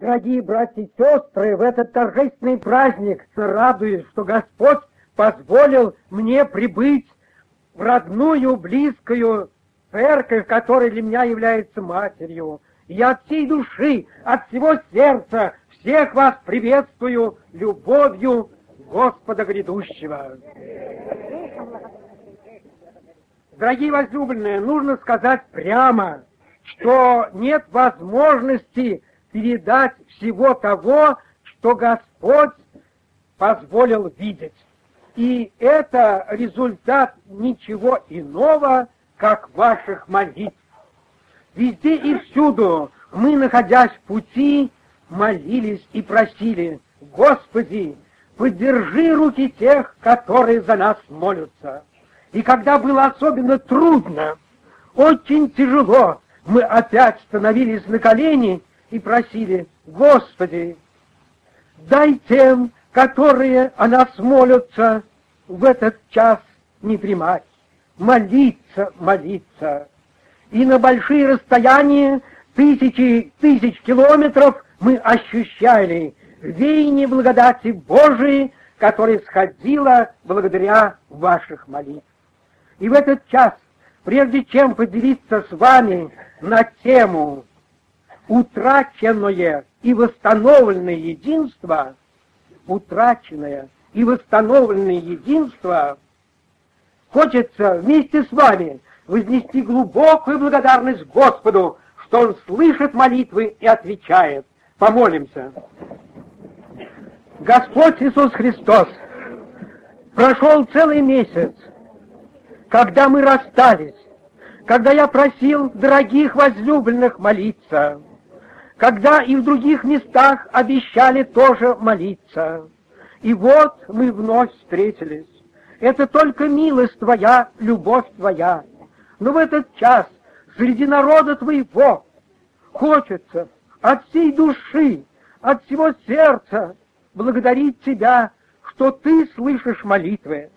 Дорогие братья и сестры, в этот торжественный праздник радуюсь, что Господь позволил мне прибыть в родную, близкую церковь, которая для меня является матерью. И я от всей души, от всего сердца всех вас приветствую любовью Господа грядущего. Дорогие возлюбленные, нужно сказать прямо, что нет возможности передать всего того, что Господь позволил видеть. И это результат ничего иного, как ваших молитв. Везде и всюду мы, находясь в пути, молились и просили, Господи, поддержи руки тех, которые за нас молятся. И когда было особенно трудно, очень тяжело, мы опять становились на колени и просили, Господи, дай тем, которые о нас молятся, в этот час не дремать, молиться, молиться. И на большие расстояния, тысячи тысяч километров, мы ощущали веяние благодати Божией, которая сходила благодаря ваших молитв. И в этот час, прежде чем поделиться с вами на тему утраченное и восстановленное единство, утраченное и восстановленное единство, хочется вместе с вами вознести глубокую благодарность Господу, что Он слышит молитвы и отвечает. Помолимся. Господь Иисус Христос, прошел целый месяц, когда мы расстались, когда я просил дорогих возлюбленных молиться, когда и в других местах обещали тоже молиться. И вот мы вновь встретились. Это только милость Твоя, любовь Твоя. Но в этот час среди народа Твоего хочется от всей души, от всего сердца благодарить Тебя, что Ты слышишь молитвы,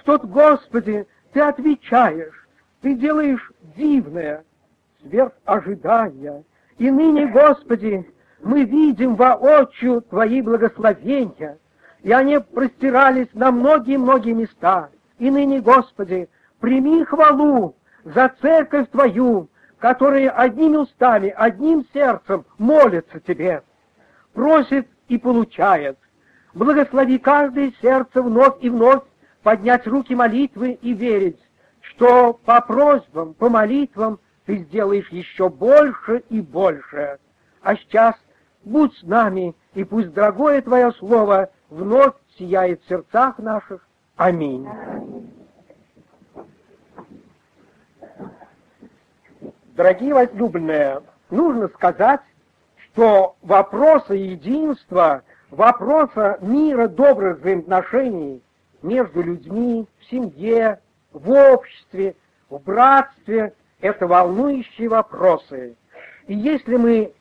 что, Господи, Ты отвечаешь, Ты делаешь дивное, сверх ожидания. И ныне, Господи, мы видим воочию Твои благословения, и они простирались на многие-многие места. И ныне, Господи, прими хвалу за церковь Твою, которая одними устами, одним сердцем молится Тебе, просит и получает. Благослови каждое сердце вновь и вновь поднять руки молитвы и верить, что по просьбам, по молитвам ты сделаешь еще больше и больше. А сейчас будь с нами, и пусть дорогое Твое Слово вновь сияет в сердцах наших. Аминь. Дорогие возлюбленные, нужно сказать, что вопросы единства, вопроса мира, добрых взаимоотношений между людьми, в семье, в обществе, в братстве – это волнующие вопросы. И если мы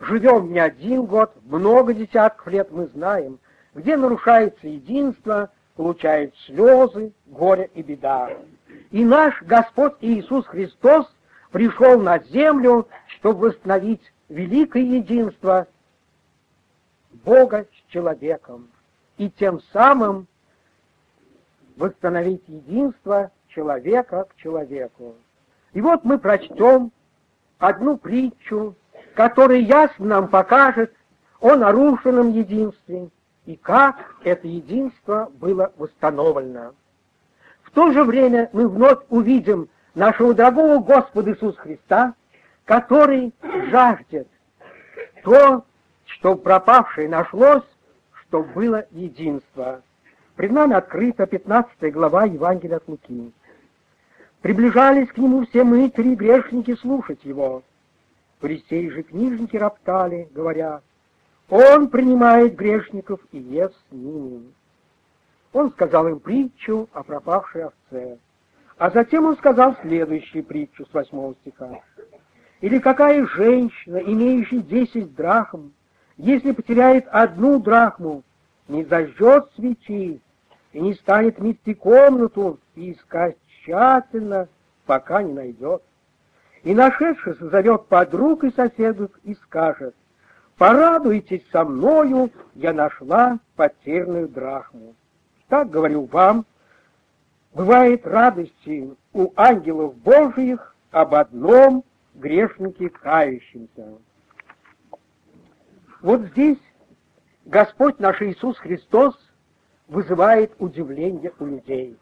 живем не один год, много десятков лет, мы знаем, где нарушается единство, получают слезы, горе и беда. И наш Господь Иисус Христос пришел на землю, чтобы восстановить великое единство Бога с человеком и тем самым восстановить единство человека к человеку. И вот мы прочтем одну притчу, которая ясно нам покажет о нарушенном единстве и как это единство было восстановлено. В то же время мы вновь увидим нашего дорогого Господа Иисуса Христа, который жаждет то, что пропавшее нашлось, что было единство. Пред нами открыта 15 глава Евангелия от Луки. Приближались к нему все мытари и грешники слушать его. Фарисеи же книжники роптали, говоря, «Он принимает грешников и ест с ними». Он сказал им притчу о пропавшей овце. А затем он сказал следующую притчу с восьмого стиха. «Или какая женщина, имеющая десять драхм, если потеряет одну драхму, не зажжет свечи и не станет мести комнату и искать тщательно, пока не найдет. и, нашедшись, зовет подруг и соседов и скажет, «Порадуйтесь со мною, я нашла потерянную драхму». Так говорю вам, бывает радости у ангелов Божиих об одном грешнике кающемся. Вот здесь Господь наш Иисус Христос вызывает удивление у людей.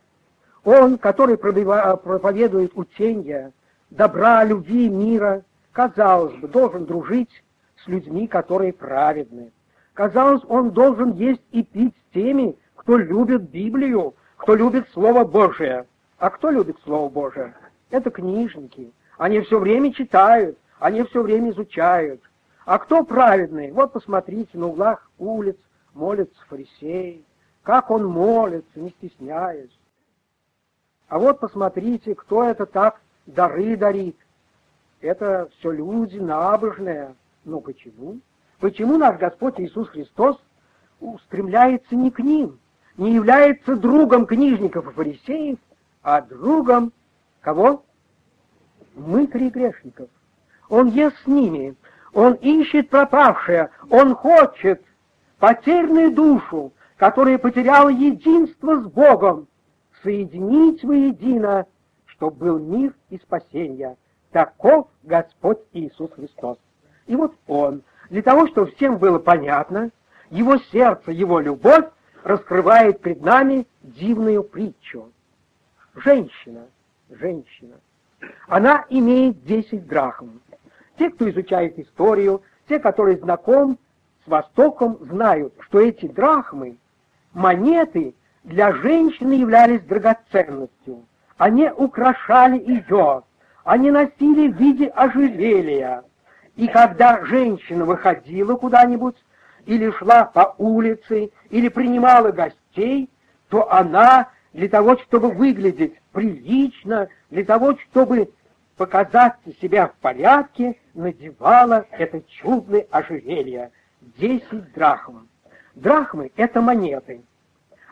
Он, который проповедует учения добра, любви, мира, казалось бы, должен дружить с людьми, которые праведны. Казалось, он должен есть и пить с теми, кто любит Библию, кто любит Слово Божие. А кто любит Слово Божие? Это книжники. Они все время читают, они все время изучают. А кто праведный? Вот посмотрите, на углах улиц молятся фарисеи. Как он молится, не стесняясь. А вот посмотрите, кто это так дары дарит. Это все люди набожные. Ну почему? Почему наш Господь Иисус Христос устремляется не к ним, не является другом книжников и фарисеев, а другом кого? Мытарей грешников. Он ест с ними, он ищет пропавшее, он хочет потерянную душу, которая потеряла единство с Богом, соединить воедино, чтобы был мир и спасение. Таков Господь Иисус Христос. И вот Он, для того, чтобы всем было понятно, Его сердце, Его любовь раскрывает пред нами дивную притчу. Женщина, женщина, она имеет десять драхм. Те, кто изучает историю, те, которые знаком с Востоком, знают, что эти драхмы, монеты для женщины являлись драгоценностью. Они украшали ее, они носили в виде ожерелья. И когда женщина выходила куда-нибудь, или шла по улице, или принимала гостей, то она для того, чтобы выглядеть прилично, для того, чтобы показать себя в порядке, надевала это чудное ожерелье. Десять драхм. Драхмы — это монеты.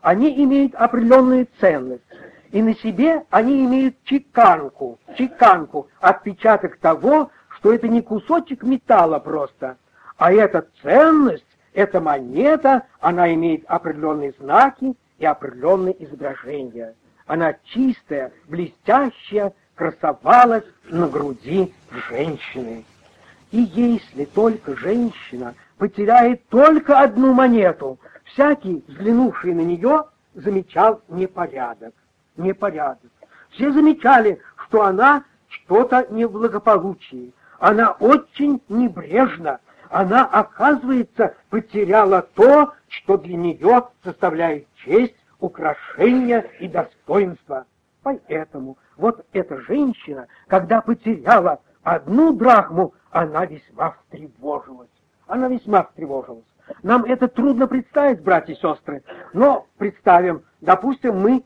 Они имеют определенную ценность. И на себе они имеют чеканку, чеканку, отпечаток того, что это не кусочек металла просто, а это ценность, эта монета, она имеет определенные знаки и определенные изображения. Она чистая, блестящая, красовалась на груди женщины. И если только женщина потеряет только одну монету, всякий, взглянувший на нее, замечал непорядок. Непорядок. Все замечали, что она что-то не в. Она очень небрежна. Она, оказывается, потеряла то, что для нее составляет честь, украшение и достоинство. Поэтому вот эта женщина, когда потеряла одну драхму, она весьма встревожилась. Она весьма встревожилась. Нам это трудно представить, братья и сестры, но представим, допустим, мы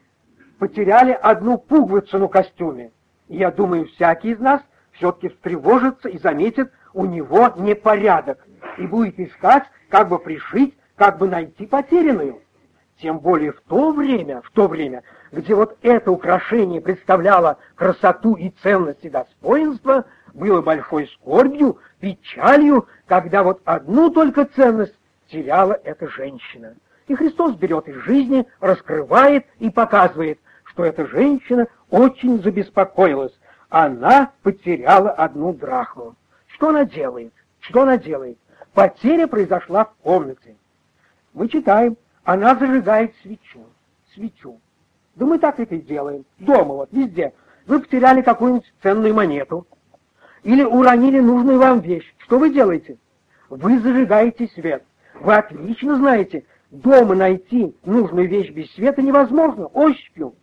потеряли одну пуговицу на костюме. Я думаю, всякий из нас все-таки встревожится и заметит, у него непорядок, и будет искать, как бы пришить, как бы найти потерянную. Тем более в то время, в то время, где вот это украшение представляло красоту и ценность и достоинство, было большой скорбью, печалью, когда вот одну только ценность теряла эта женщина. И Христос берет из жизни, раскрывает и показывает, что эта женщина очень забеспокоилась. Она потеряла одну драхму. Что она делает? Что она делает? Потеря произошла в комнате. Мы читаем, она зажигает свечу. Свечу. Да мы так это и делаем. Дома вот, везде. Вы потеряли какую-нибудь ценную монету. Или уронили нужную вам вещь. Что вы делаете? Вы зажигаете свет. Вы отлично знаете, дома найти нужную вещь без света невозможно, ощупью.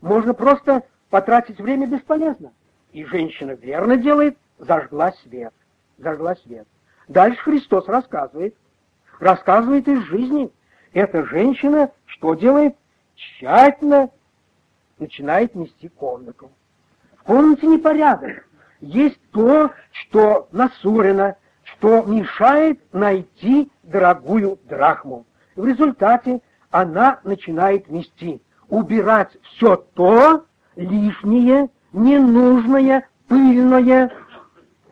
Можно просто потратить время бесполезно. И женщина верно делает, зажгла свет. Зажгла свет. Дальше Христос рассказывает. Рассказывает из жизни. Эта женщина что делает? Тщательно начинает нести комнату. В комнате непорядок. Есть то, что насурено, что мешает найти дорогую драхму. В результате она начинает нести, убирать все то лишнее, ненужное, пыльное,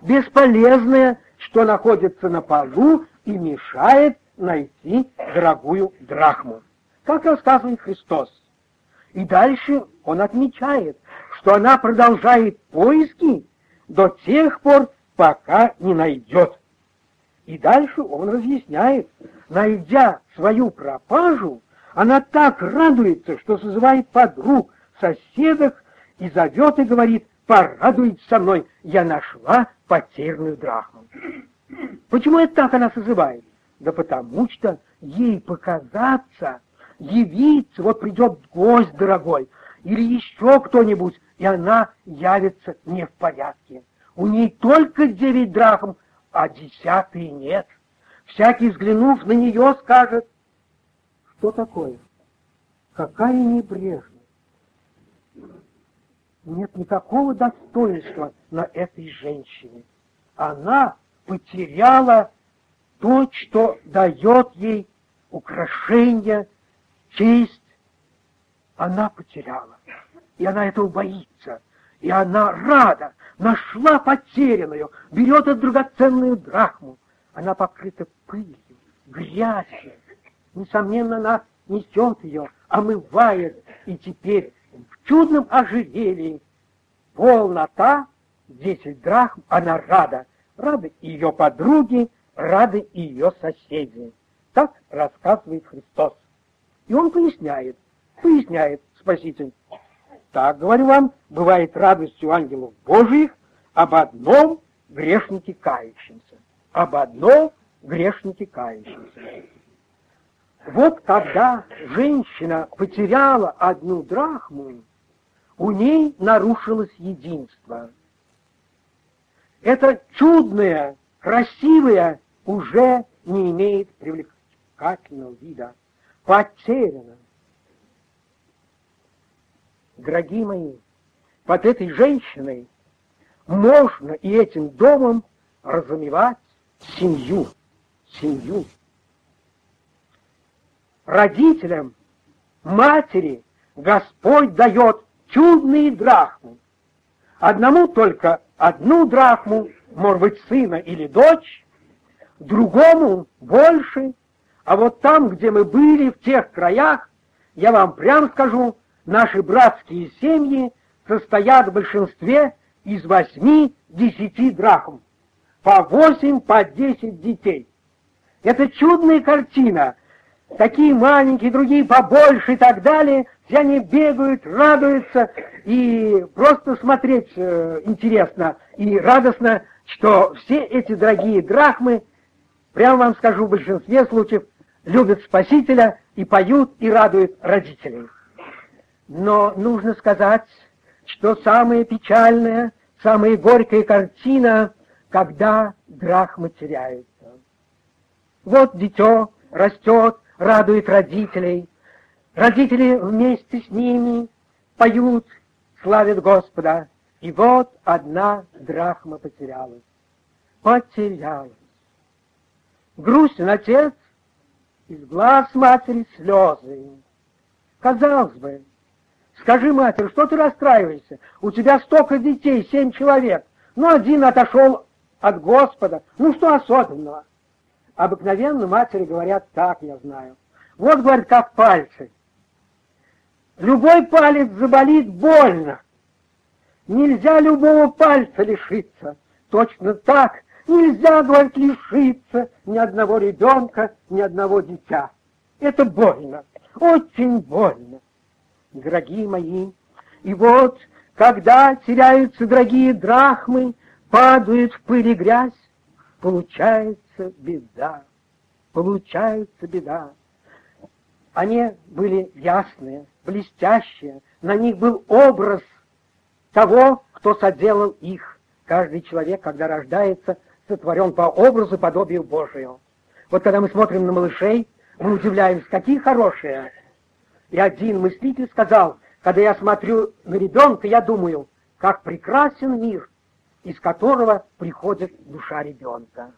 бесполезное, что находится на полу и мешает найти дорогую драхму. Как рассказывает Христос. И дальше он отмечает, что она продолжает поиски до тех пор, пока не найдет. И дальше он разъясняет, найдя свою пропажу, она так радуется, что созывает подруг, соседок и зовет и говорит, порадуйтесь со мной, я нашла потерянную драхму. Почему это так она созывает? Да потому что ей показаться, явиться, вот придет гость дорогой, или еще кто-нибудь, и она явится не в порядке. У ней только девять драхм, а десятый нет. Всякий, взглянув на нее, скажет, что такое? Какая небрежность! Нет никакого достоинства на этой женщине. Она потеряла то, что дает ей украшение, честь. Она потеряла. И она этого боится. И она рада, нашла потерянную, берет эту драгоценную драхму. Она покрыта пылью, грязью. Несомненно, она несет ее, омывает, и теперь в чудном ожерелье полнота, десять драхм, она рада. Рады ее подруги, рады ее соседи. Так рассказывает Христос. И он поясняет, поясняет Спаситель. Так, говорю вам, бывает радостью ангелов Божиих об одном грешнике кающемся. Об одном грешнике кающемся. Вот когда женщина потеряла одну драхму, у ней нарушилось единство. Это чудное, красивое уже не имеет привлекательного вида, потеряно. Дорогие мои, под этой женщиной можно и этим домом разумевать семью, семью. Родителям, матери Господь дает чудные драхмы. Одному только одну драхму, может быть, сына или дочь, другому больше. А вот там, где мы были, в тех краях, я вам прям скажу, наши братские семьи состоят в большинстве из восьми-десяти драхм. По восемь, по десять детей. Это чудная картина. Такие маленькие, другие побольше и так далее. Все они бегают, радуются, и просто смотреть э, интересно и радостно, что все эти дорогие драхмы, прямо вам скажу, в большинстве случаев любят Спасителя и поют и радуют родителей. Но нужно сказать, что самая печальная, самая горькая картина, когда драхмы теряются. Вот дитё растет, радует родителей, родители вместе с ними поют, славят Господа, и вот одна драхма потерялась. Потерялась. Грустен отец, из глаз матери слезы. Казалось бы, скажи матери, что ты расстраиваешься? У тебя столько детей, семь человек. Ну, один отошел от Господа. Ну, что особенного? Обыкновенно матери говорят так, я знаю. Вот, говорят, как пальцы. Любой палец заболит больно. Нельзя любого пальца лишиться. Точно так нельзя, говорит, лишиться ни одного ребенка, ни одного дитя. Это больно, очень больно. Дорогие мои, и вот, когда теряются дорогие драхмы, падают в пыль и грязь, получается беда, получается беда. Они были ясные, блестящие, на них был образ того, кто соделал их. Каждый человек, когда рождается, сотворен по образу подобию Божию. Вот когда мы смотрим на малышей, мы удивляемся, какие хорошие. И один мыслитель сказал, когда я смотрю на ребенка, я думаю, как прекрасен мир, из которого приходит душа ребенка.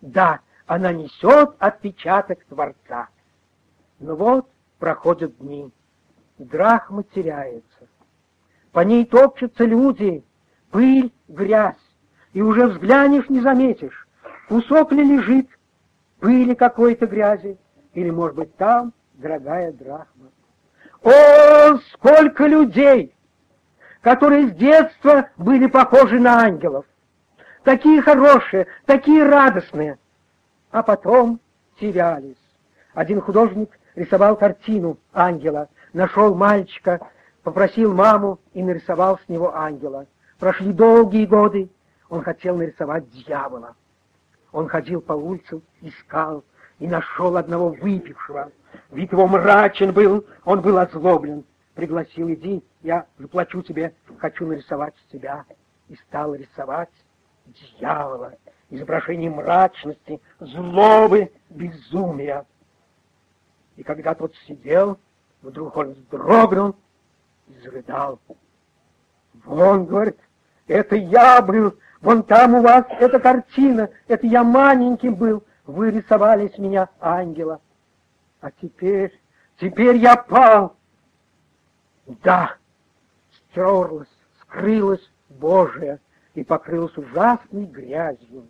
Да, она несет отпечаток Творца. Но вот проходят дни, драхма теряется. По ней топчутся люди, пыль, грязь. и уже взглянешь, не заметишь, кусок ли лежит, пыли какой-то грязи, или, может быть, там дорогая драхма. О, сколько людей, которые с детства были похожи на ангелов, такие хорошие, такие радостные, а потом терялись. Один художник рисовал картину ангела, нашел мальчика, попросил маму и нарисовал с него ангела. Прошли долгие годы, он хотел нарисовать дьявола. Он ходил по улицам, искал и нашел одного выпившего. Вид его мрачен был, он был озлоблен. Пригласил, иди, я заплачу тебе, хочу нарисовать тебя. И стал рисовать дьявола, изображение мрачности, злобы, безумия. И когда тот сидел, вдруг он вздрогнул и зарыдал. Вон, говорит, это я был, вон там у вас эта картина, это я маленьким был, вы рисовали с меня ангела. А теперь, теперь я пал. Да, стерлась, скрылась Божия и покрылась ужасной грязью.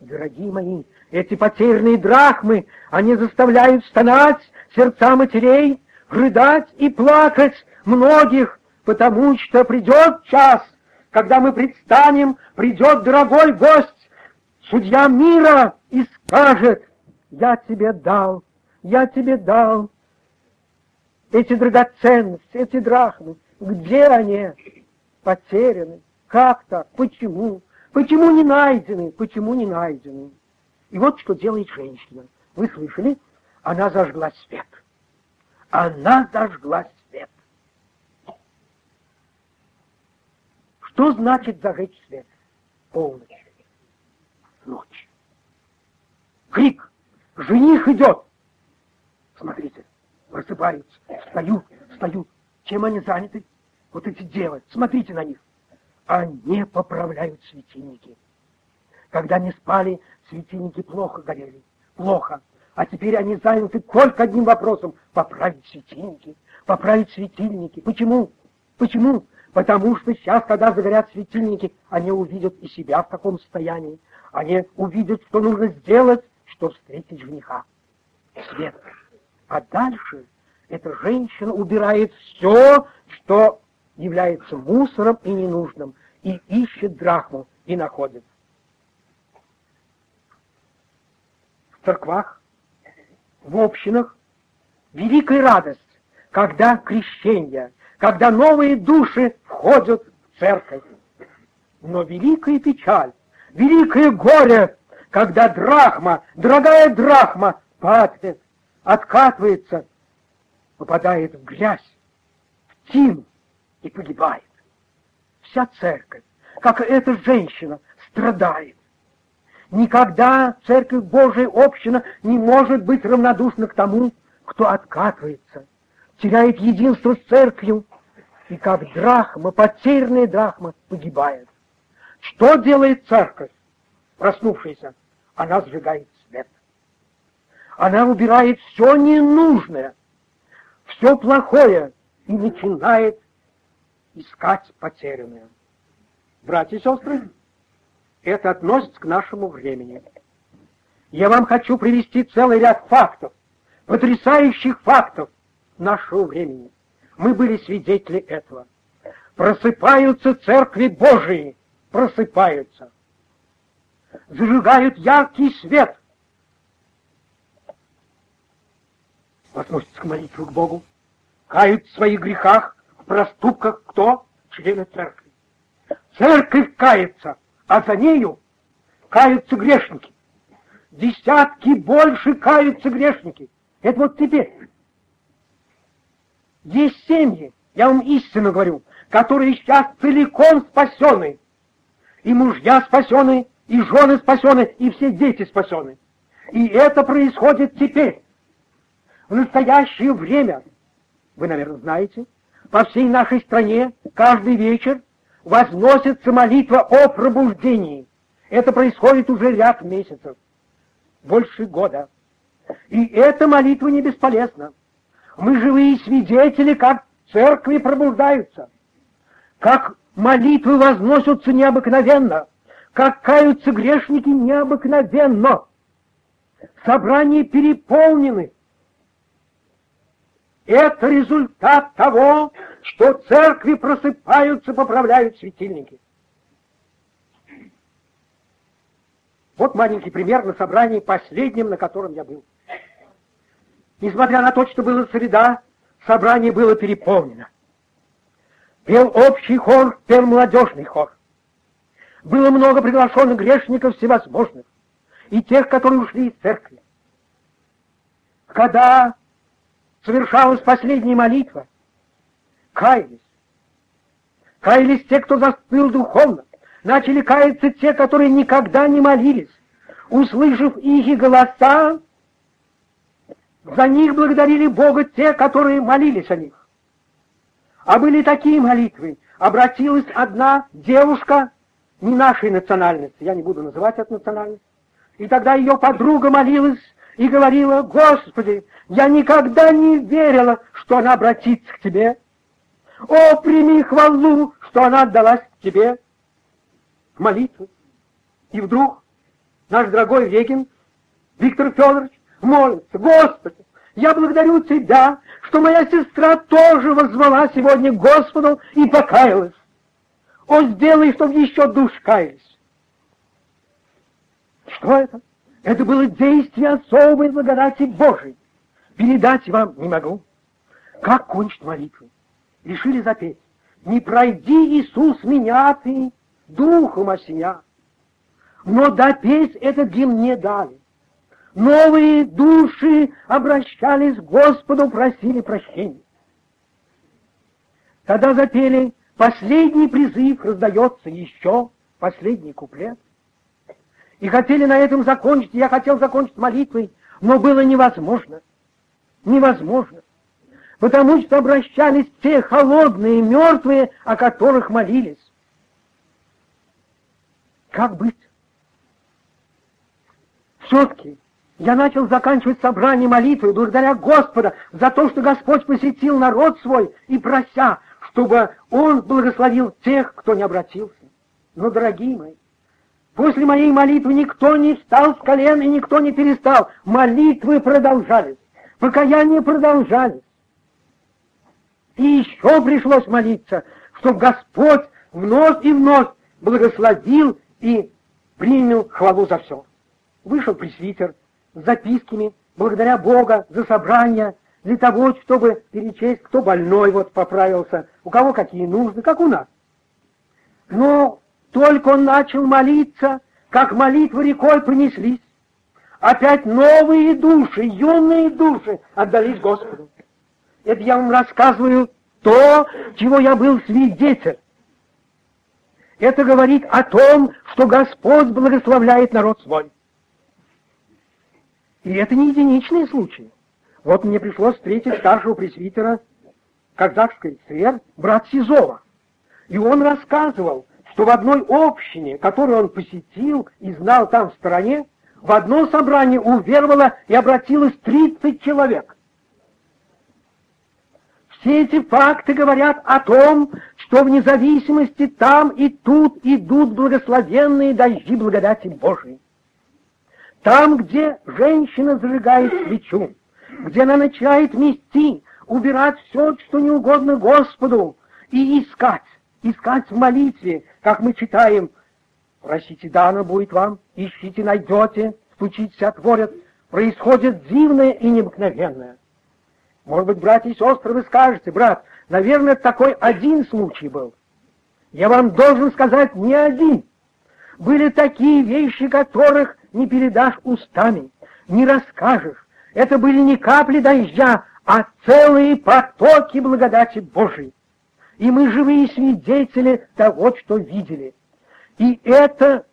Дорогие мои, эти потерянные драхмы, они заставляют стонать сердца матерей, рыдать и плакать многих, потому что придет час, когда мы предстанем, придет дорогой гость, судья мира, и скажет, я тебе дал, я тебе дал эти драгоценности, эти драхмы. Где они? Потеряны. Как так? Почему? Почему не найдены? Почему не найдены? И вот что делает женщина. Вы слышали? Она зажгла свет. Она зажгла свет. Что значит зажечь свет? Полночь. Ночь. Крик. Жених идет. Смотрите, просыпаются, встают, встают. Чем они заняты? Вот эти девы, смотрите на них они поправляют светильники. Когда не спали, светильники плохо горели. Плохо. А теперь они заняты только одним вопросом — поправить светильники. Поправить светильники. Почему? Почему? Потому что сейчас, когда загорят светильники, они увидят и себя в таком состоянии. Они увидят, что нужно сделать, чтобы встретить жениха. Свет. А дальше эта женщина убирает все, что является мусором и ненужным, и ищет драхму, и находит. В церквах, в общинах великая радость, когда крещение, когда новые души входят в церковь. Но великая печаль, великое горе, когда драхма, дорогая драхма, падает, откатывается, попадает в грязь, в тину, и погибает. Вся церковь, как эта женщина, страдает. Никогда церковь Божия община не может быть равнодушна к тому, кто откатывается, теряет единство с церковью, и как драхма, потерянная драхма, погибает. Что делает церковь, проснувшаяся? Она сжигает. Она убирает все ненужное, все плохое и начинает искать потерянное. Братья и сестры, это относится к нашему времени. Я вам хочу привести целый ряд фактов, потрясающих фактов нашего времени. Мы были свидетели этого. Просыпаются церкви Божии, просыпаются. Зажигают яркий свет. Относятся к молитве к Богу, кают в своих грехах, проступках кто? Члены церкви. Церковь кается, а за нею каются грешники. Десятки больше каются грешники. Это вот теперь. Есть семьи, я вам истинно говорю, которые сейчас целиком спасены. И мужья спасены, и жены спасены, и все дети спасены. И это происходит теперь, в настоящее время. Вы, наверное, знаете, по всей нашей стране каждый вечер возносится молитва о пробуждении. Это происходит уже ряд месяцев, больше года. И эта молитва не бесполезна. Мы живые свидетели, как церкви пробуждаются, как молитвы возносятся необыкновенно, как каются грешники необыкновенно. Собрания переполнены. Это результат того, что церкви просыпаются, поправляют светильники. Вот маленький пример на собрании последнем, на котором я был. Несмотря на то, что была среда, собрание было переполнено. Пел общий хор, пел молодежный хор. Было много приглашенных грешников всевозможных, и тех, которые ушли из церкви. Когда совершалась последняя молитва, каялись. Каялись те, кто застыл духовно. Начали каяться те, которые никогда не молились. Услышав их голоса, за них благодарили Бога те, которые молились о них. А были такие молитвы. Обратилась одна девушка не нашей национальности, я не буду называть эту национальность, и тогда ее подруга молилась и говорила, «Господи, я никогда не верила, что она обратится к Тебе. О, прими хвалу, что она отдалась Тебе!» Молитвы. И вдруг наш дорогой Вегин, Виктор Федорович, молится, «Господи, я благодарю Тебя, что моя сестра тоже возвала сегодня Господу и покаялась. О, сделай, чтобы еще душ каялись. Что это? Это было действие особой благодати Божией. Передать вам не могу. Как кончить молитву? Решили запеть. Не пройди, Иисус, меня ты, духом осеня. Но допеть этот гимн не дали. Новые души обращались к Господу, просили прощения. Когда запели последний призыв, раздается еще последний куплет. И хотели на этом закончить, я хотел закончить молитвой, но было невозможно. Невозможно. Потому что обращались те холодные, мертвые, о которых молились. Как быть? Все-таки я начал заканчивать собрание молитвы, благодаря Господа за то, что Господь посетил народ свой и прося, чтобы Он благословил тех, кто не обратился. Но, дорогие мои, После моей молитвы никто не встал с колен и никто не перестал. Молитвы продолжались, покаяние продолжались. И еще пришлось молиться, чтобы Господь вновь и вновь благословил и принял хвалу за все. Вышел пресвитер с записками, благодаря Бога за собрание, для того, чтобы перечесть, кто больной вот поправился, у кого какие нужды, как у нас. Но только он начал молиться, как молитвы рекой принеслись. Опять новые души, юные души отдались Господу. Это я вам рассказываю то, чего я был свидетель. Это говорит о том, что Господь благословляет народ свой. И это не единичные случаи. Вот мне пришлось встретить старшего пресвитера казахской ССР, брат Сизова. И он рассказывал, что в одной общине, которую он посетил и знал там в стране, в одно собрание уверовало и обратилось 30 человек. Все эти факты говорят о том, что в независимости там и тут идут благословенные дожди благодати Божией. Там, где женщина зажигает свечу, где она начинает мести, убирать все, что не угодно Господу, и искать, искать в молитве, как мы читаем, просите, дано будет вам, ищите, найдете, стучите, отворят, происходит дивное и необыкновенное. Может быть, братья и сестры, вы скажете, брат, наверное, такой один случай был. Я вам должен сказать, не один. Были такие вещи, которых не передашь устами, не расскажешь. Это были не капли дождя, а целые потоки благодати Божией и мы живые свидетели того, что видели. И это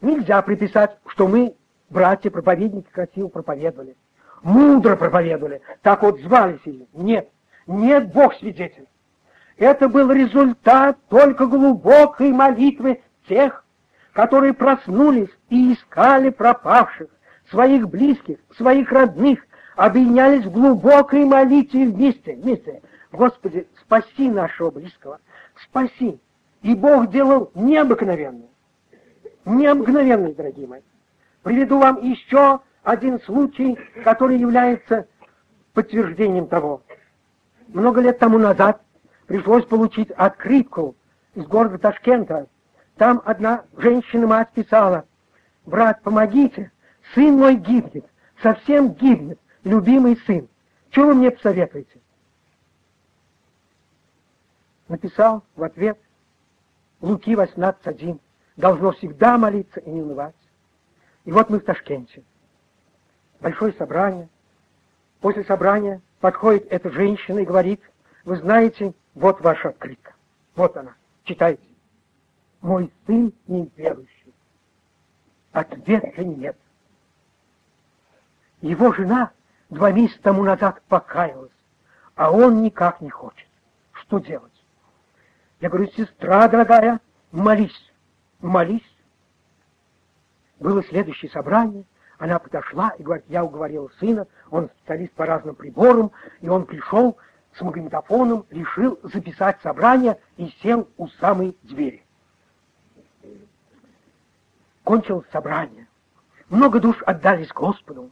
нельзя приписать, что мы, братья-проповедники, красиво проповедовали, мудро проповедовали, так вот звались или нет. Нет, Бог свидетель. Это был результат только глубокой молитвы тех, которые проснулись и искали пропавших, своих близких, своих родных, объединялись в глубокой молитве вместе, вместе. Господи, спаси нашего близкого, спаси. И Бог делал необыкновенное. необыкновенный, дорогие мои. Приведу вам еще один случай, который является подтверждением того. Много лет тому назад пришлось получить открытку из города Ташкента. Там одна женщина-мать писала, «Брат, помогите, сын мой гибнет, совсем гибнет, любимый сын. Что вы мне посоветуете?» Написал в ответ Луки 18.1, должно всегда молиться и не унывать. И вот мы в Ташкенте. Большое собрание. После собрания подходит эта женщина и говорит, вы знаете, вот ваша открытка. Вот она, читайте. Мой сын неверующий. Ответа нет. Его жена два месяца тому назад покаялась, а он никак не хочет. Что делать? Я говорю, сестра дорогая, молись, молись. Было следующее собрание, она подошла и говорит, я уговорила сына, он специалист по разным приборам, и он пришел с магнитофоном, решил записать собрание и сел у самой двери. Кончилось собрание. Много душ отдались Господу.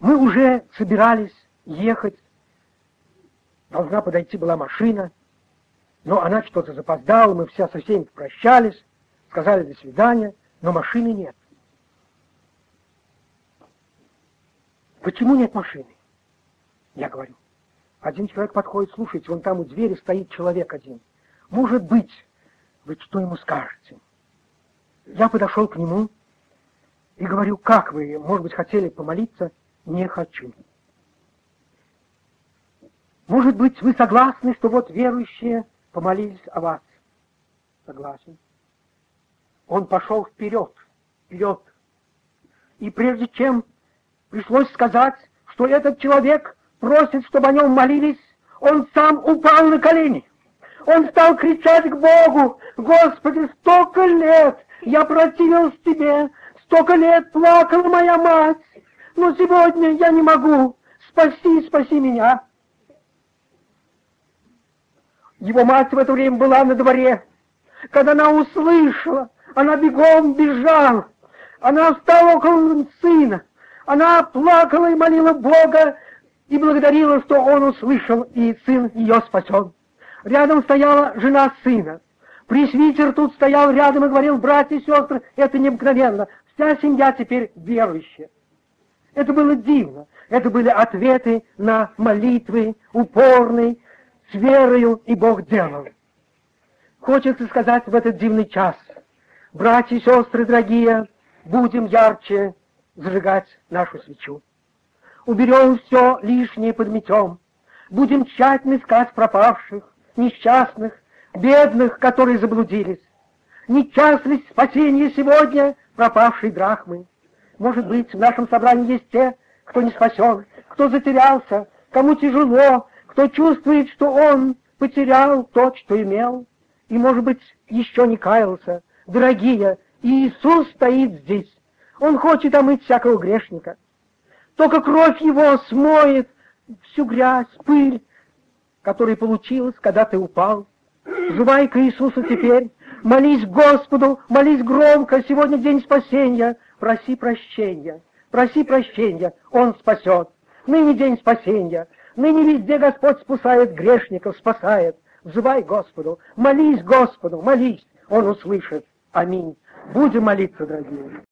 Мы уже собирались ехать. Должна подойти была машина, но она что-то запоздала, мы все со всеми прощались, сказали до свидания, но машины нет. Почему нет машины? Я говорю. Один человек подходит, слушайте, вон там у двери стоит человек один. Может быть, вы что ему скажете? Я подошел к нему и говорю, как вы, может быть, хотели помолиться? Не хочу. Может быть, вы согласны, что вот верующие помолились о вас? Согласен. Он пошел вперед, вперед. И прежде чем пришлось сказать, что этот человек просит, чтобы о нем молились, он сам упал на колени. Он стал кричать к Богу, «Господи, столько лет я противился Тебе, столько лет плакала моя мать, но сегодня я не могу, спаси, спаси меня». Его мать в это время была на дворе. Когда она услышала, она бегом бежала. Она встала около сына. Она плакала и молила Бога, и благодарила, что он услышал, и сын ее спасен. Рядом стояла жена сына. Пресвитер тут стоял рядом и говорил, братья и сестры, это необыкновенно. Вся семья теперь верующая. Это было дивно. Это были ответы на молитвы, упорные, с верою, и Бог делал. Хочется сказать в этот дивный час, братья и сестры дорогие, будем ярче зажигать нашу свечу уберем все лишнее подметем. Будем тщательно искать пропавших, несчастных, бедных, которые заблудились. Не час ли спасение сегодня пропавшей драхмы? Может быть, в нашем собрании есть те, кто не спасен, кто затерялся, кому тяжело, кто чувствует, что он потерял то, что имел, и, может быть, еще не каялся. Дорогие, Иисус стоит здесь. Он хочет омыть всякого грешника. Только кровь его смоет всю грязь, пыль, которая получилась, когда ты упал. Взывай к Иисусу теперь, молись Господу, молись громко, сегодня день спасения, проси прощения, проси прощения, Он спасет. Ныне день спасения, ныне везде Господь спасает грешников, спасает. Взывай Господу, молись Господу, молись, Он услышит. Аминь. Будем молиться, дорогие.